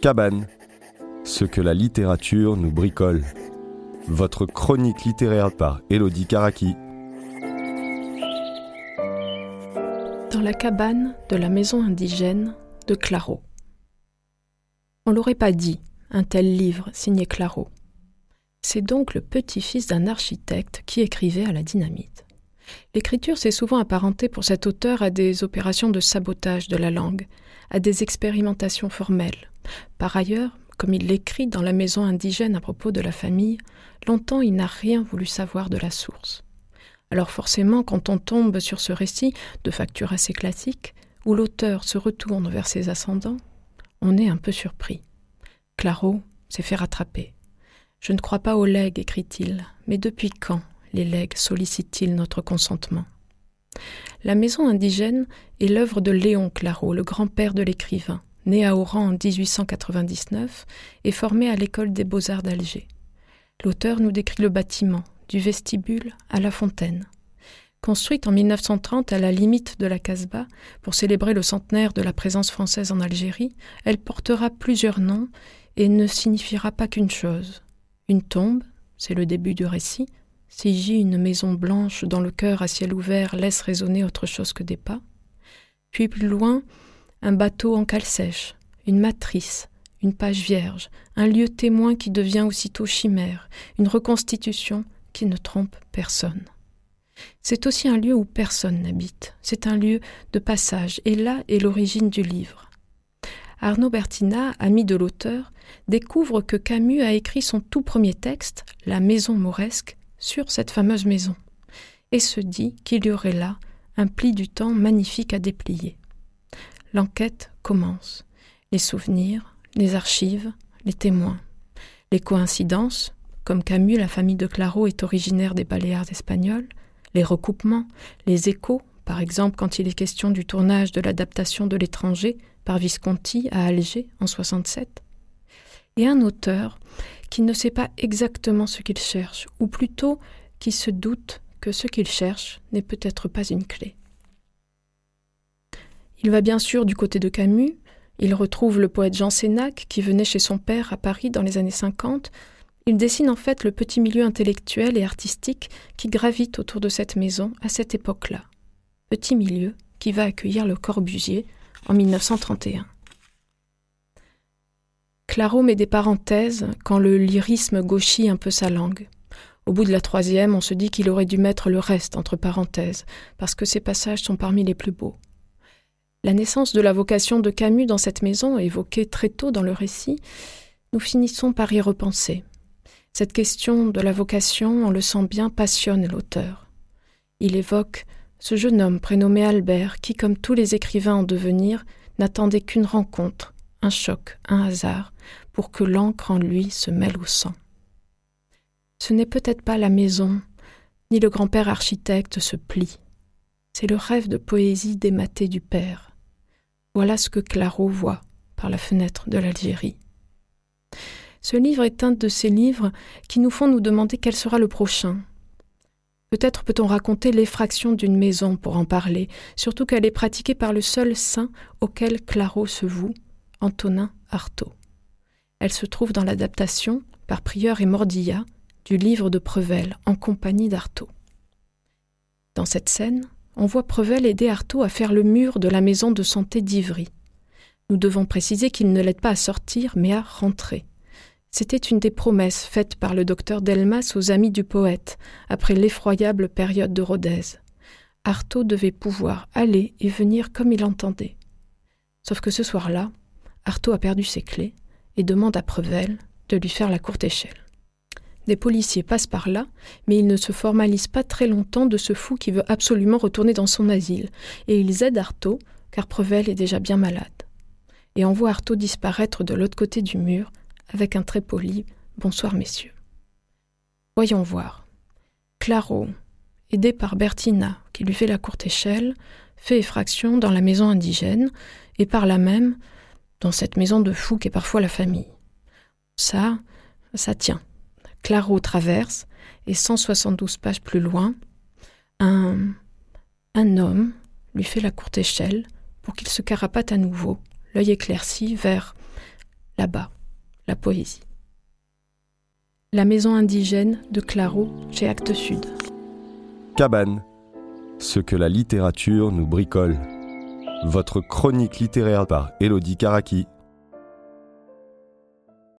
Cabane, ce que la littérature nous bricole. Votre chronique littéraire par Elodie Karaki. Dans la cabane de la maison indigène de Claro. On l'aurait pas dit, un tel livre signé Claro. C'est donc le petit-fils d'un architecte qui écrivait à la dynamite. L'écriture s'est souvent apparentée pour cet auteur à des opérations de sabotage de la langue, à des expérimentations formelles. Par ailleurs, comme il l'écrit dans la maison indigène à propos de la famille, longtemps il n'a rien voulu savoir de la source. Alors forcément, quand on tombe sur ce récit, de facture assez classique, où l'auteur se retourne vers ses ascendants, on est un peu surpris. Claro s'est fait rattraper. Je ne crois pas aux legs, écrit-il, mais depuis quand les legs sollicitent-ils notre consentement La maison indigène est l'œuvre de Léon Claro, le grand-père de l'écrivain, né à Oran en 1899 et formé à l'école des beaux-arts d'Alger. L'auteur nous décrit le bâtiment, du vestibule à la fontaine. Construite en 1930 à la limite de la Casbah pour célébrer le centenaire de la présence française en Algérie, elle portera plusieurs noms et ne signifiera pas qu'une chose. Une tombe, c'est le début du récit, si une maison blanche dans le cœur à ciel ouvert laisse résonner autre chose que des pas. Puis plus loin, un bateau en cale sèche, une matrice, une page vierge, un lieu témoin qui devient aussitôt chimère, une reconstitution qui ne trompe personne. C'est aussi un lieu où personne n'habite, c'est un lieu de passage, et là est l'origine du livre. Arnaud Bertina, ami de l'auteur, découvre que Camus a écrit son tout premier texte, La maison mauresque, sur cette fameuse maison, et se dit qu'il y aurait là un pli du temps magnifique à déplier. L'enquête commence. Les souvenirs, les archives, les témoins. Les coïncidences, comme Camus, la famille de Claro est originaire des Baléares espagnols, les recoupements, les échos, par exemple quand il est question du tournage de l'adaptation de l'étranger par Visconti à Alger en 67, et un auteur qui ne sait pas exactement ce qu'il cherche, ou plutôt qui se doute que ce qu'il cherche n'est peut-être pas une clé. Il va bien sûr du côté de Camus, il retrouve le poète Jean Sénac qui venait chez son père à Paris dans les années 50. Il dessine en fait le petit milieu intellectuel et artistique qui gravite autour de cette maison à cette époque-là. Petit milieu qui va accueillir le Corbusier en 1931. Claro met des parenthèses quand le lyrisme gauchit un peu sa langue. Au bout de la troisième, on se dit qu'il aurait dû mettre le reste entre parenthèses, parce que ces passages sont parmi les plus beaux. La naissance de la vocation de Camus dans cette maison, évoquée très tôt dans le récit, nous finissons par y repenser. Cette question de la vocation, on le sent bien, passionne l'auteur. Il évoque ce jeune homme prénommé Albert qui, comme tous les écrivains en devenir, n'attendait qu'une rencontre, un choc, un hasard, pour que l'encre en lui se mêle au sang. Ce n'est peut-être pas la maison, ni le grand-père architecte se plie. C'est le rêve de poésie dématé du père. Voilà ce que Claro voit par la fenêtre de l'Algérie. Ce livre est un de ces livres qui nous font nous demander quel sera le prochain. Peut-être peut-on raconter l'effraction d'une maison pour en parler, surtout qu'elle est pratiquée par le seul saint auquel Claro se voue, Antonin Artaud. Elle se trouve dans l'adaptation, par Prieur et Mordilla, du livre de Prevel en compagnie d'Artaud. Dans cette scène, on voit Prevel aider Artaud à faire le mur de la maison de santé d'Ivry. Nous devons préciser qu'il ne l'aide pas à sortir, mais à rentrer. C'était une des promesses faites par le docteur Delmas aux amis du poète, après l'effroyable période de Rodez. Artaud devait pouvoir aller et venir comme il entendait. Sauf que ce soir-là, Artaud a perdu ses clés et demande à Prevel de lui faire la courte échelle. Des policiers passent par là, mais ils ne se formalisent pas très longtemps de ce fou qui veut absolument retourner dans son asile, et ils aident Artaud, car Prevel est déjà bien malade. Et envoient Artaud disparaître de l'autre côté du mur, avec un très poli Bonsoir, messieurs. Voyons voir. Claro, aidé par Bertina, qui lui fait la courte échelle, fait effraction dans la maison indigène, et par là même dans cette maison de fou qu'est parfois la famille. Ça, ça tient. Claro traverse, et 172 pages plus loin, un, homme lui fait la courte échelle pour qu'il se carapate à nouveau, l'œil éclairci vers là-bas, la poésie. La maison indigène de Claro chez Actes Sud. Cabane, ce que la littérature nous bricole. Votre chronique littéraire par Elodie Karaki